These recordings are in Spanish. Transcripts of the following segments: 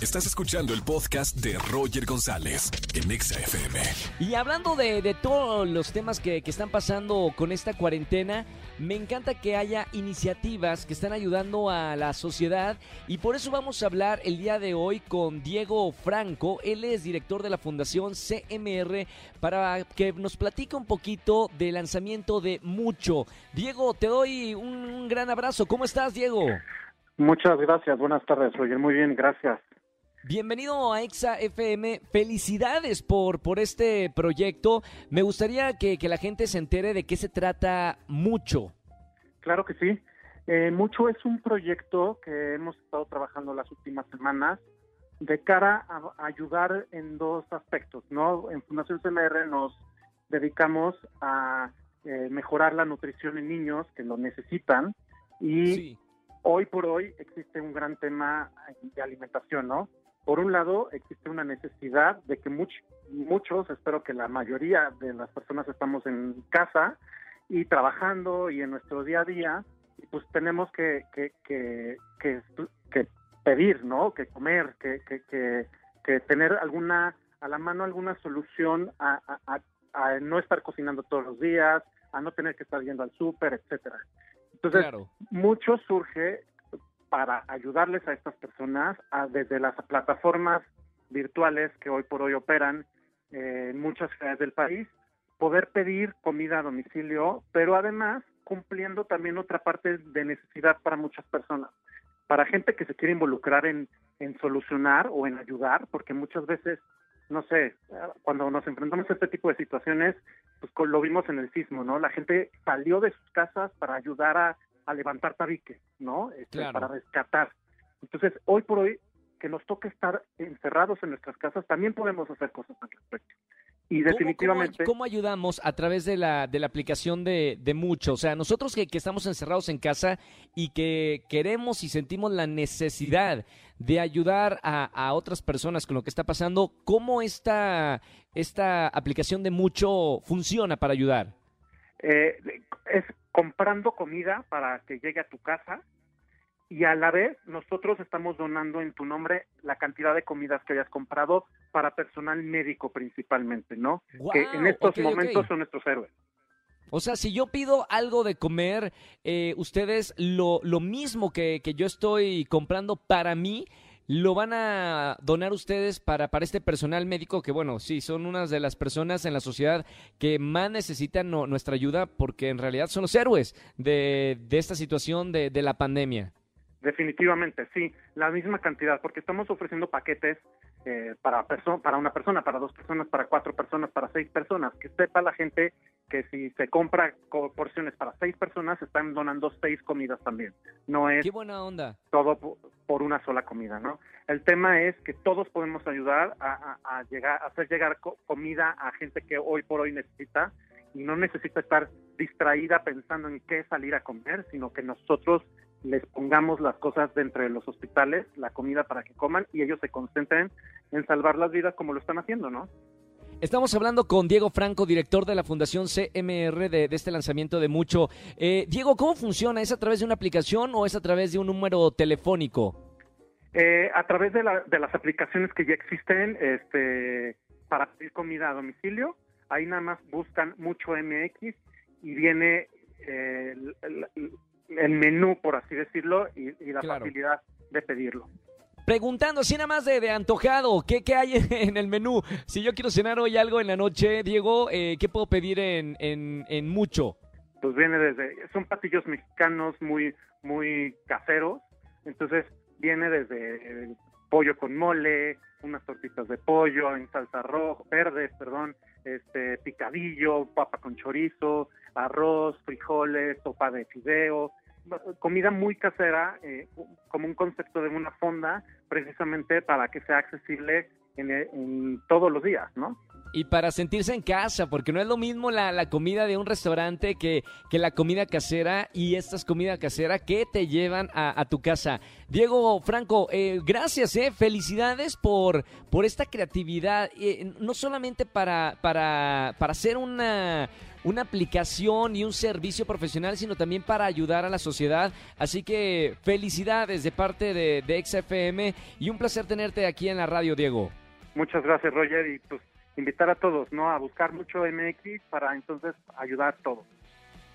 Estás escuchando el podcast de Roger González en Exa FM. Y hablando de, de todos los temas que, que están pasando con esta cuarentena, me encanta que haya iniciativas que están ayudando a la sociedad y por eso vamos a hablar el día de hoy con Diego Franco. Él es director de la Fundación CMR para que nos platique un poquito del lanzamiento de Mucho. Diego, te doy un, un gran abrazo. ¿Cómo estás, Diego? Muchas gracias, buenas tardes, Roger. Muy bien, gracias. Bienvenido a Exa FM. Felicidades por, por este proyecto. Me gustaría que, que la gente se entere de qué se trata mucho. Claro que sí. Eh, Mucho es un proyecto que hemos estado trabajando las últimas semanas de cara a, ayudar en dos aspectos, ¿no? En Fundación CMR nos dedicamos a eh, mejorar la nutrición en niños que lo necesitan y Sí, hoy por hoy existe un gran tema de alimentación, ¿no? Por un lado, existe una necesidad de que much- muchos, espero que la mayoría de las personas estamos en casa y trabajando y en nuestro día a día, pues tenemos que, que, que, que, que pedir, ¿no? Que comer, que, que, que, que tener alguna, a la mano alguna solución a, a, a- a no estar cocinando todos los días, a no tener que estar yendo al súper, etcétera. Entonces, claro. mucho surge para ayudarles a estas personas a- desde las plataformas virtuales que hoy por hoy operan eh, en muchas ciudades del país, poder pedir comida a domicilio, pero además cumpliendo también otra parte de necesidad para muchas personas, para gente que se quiere involucrar en, en solucionar o en ayudar, porque muchas veces, no sé, cuando nos enfrentamos a este tipo de situaciones, pues lo vimos en el sismo, ¿no? La gente salió de sus casas para ayudar a, a levantar tabique, ¿no? Este, Claro. Para rescatar. Entonces, hoy por hoy, que nos toca estar encerrados en nuestras casas, también podemos hacer cosas al respecto. Y ¿Cómo- definitivamente... ¿Cómo, cómo ayudamos a través de la, de la aplicación de, de Mucho? O sea, nosotros que, que estamos encerrados en casa y que queremos y sentimos la necesidad de ayudar a, a otras personas con lo que está pasando, ¿cómo esta, esta aplicación de Mucho funciona para ayudar? eh, es comprando comida para que llegue a tu casa y a la vez nosotros estamos donando en tu nombre la cantidad de comidas que hayas comprado para personal médico principalmente, ¿no? que en estos momentos son nuestros héroes. O sea, si yo pido algo de comer, eh, ustedes lo, lo mismo que, que yo estoy comprando para mí, lo van a donar ustedes para, para este personal médico que, bueno, sí, son unas de las personas en la sociedad que más necesitan no- nuestra ayuda porque en realidad son los héroes de, de esta situación de, de la pandemia. Definitivamente, sí, la misma cantidad, porque estamos ofreciendo paquetes eh, para, para una persona, para dos personas, para cuatro personas, para seis personas. Que sepa la gente que si se compra co- porciones para seis personas, están donando seis comidas también. No es Qué buena onda. todo po- por una sola comida, ¿no? El tema es que todos podemos ayudar a, a- a llegar, a hacer llegar co- comida a gente que hoy por hoy necesita y no necesita estar distraída pensando en qué salir a comer, sino que nosotros les pongamos las cosas dentro de los hospitales, la comida para que coman y ellos se concentren en salvar las vidas como lo están haciendo, ¿no? Estamos hablando con Diego Franco, director de la Fundación CMR de, de este lanzamiento de Mucho. Eh, Diego, ¿cómo funciona? ¿Es a través de una aplicación o es a través de un número telefónico? Eh, a través de, la- de las aplicaciones que ya existen este, para pedir comida a domicilio, ahí nada más buscan mucho MX y viene eh, el, el- el menú, por así decirlo, y, y la Claro. facilidad de pedirlo. Preguntando, si nada más de, de antojado, ¿qué, ¿qué hay en el menú? Si yo quiero cenar hoy algo en la noche, Diego, eh, ¿qué puedo pedir en, en, en Mucho? Pues viene desde, son platillos mexicanos muy, muy caseros, entonces viene desde eh, pollo con mole, unas tortitas de pollo en salsa roja, verde, perdón, este picadillo, papa con chorizo, arroz, frijoles, sopa de fideo, comida muy casera, eh, como un concepto de una fonda, precisamente para que sea accesible en, todos los días, ¿no? y para sentirse en casa, porque no es lo mismo la, la comida de un restaurante que, que, la comida casera y estas comida casera que te llevan a, a tu casa. Diego Franco, eh, gracias, eh, felicidades por, por esta creatividad, eh, no solamente para, para, para hacer una una aplicación y un servicio profesional, sino también para ayudar a la sociedad. Así que felicidades de parte de, de XFM y un placer tenerte aquí en la radio, Diego. Muchas gracias, Roger, y pues invitar a todos, ¿no? A buscar mucho MX para entonces ayudar a todos.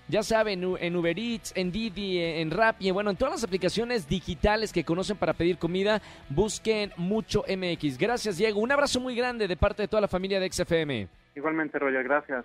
Ya saben, en Uber Eats, en Didi, en Rappi, bueno, en todas las aplicaciones digitales que conocen para pedir comida, busquen mucho MX. Gracias, Diego. Un abrazo muy grande de parte de toda la familia de XFM. Igualmente, Roger, gracias.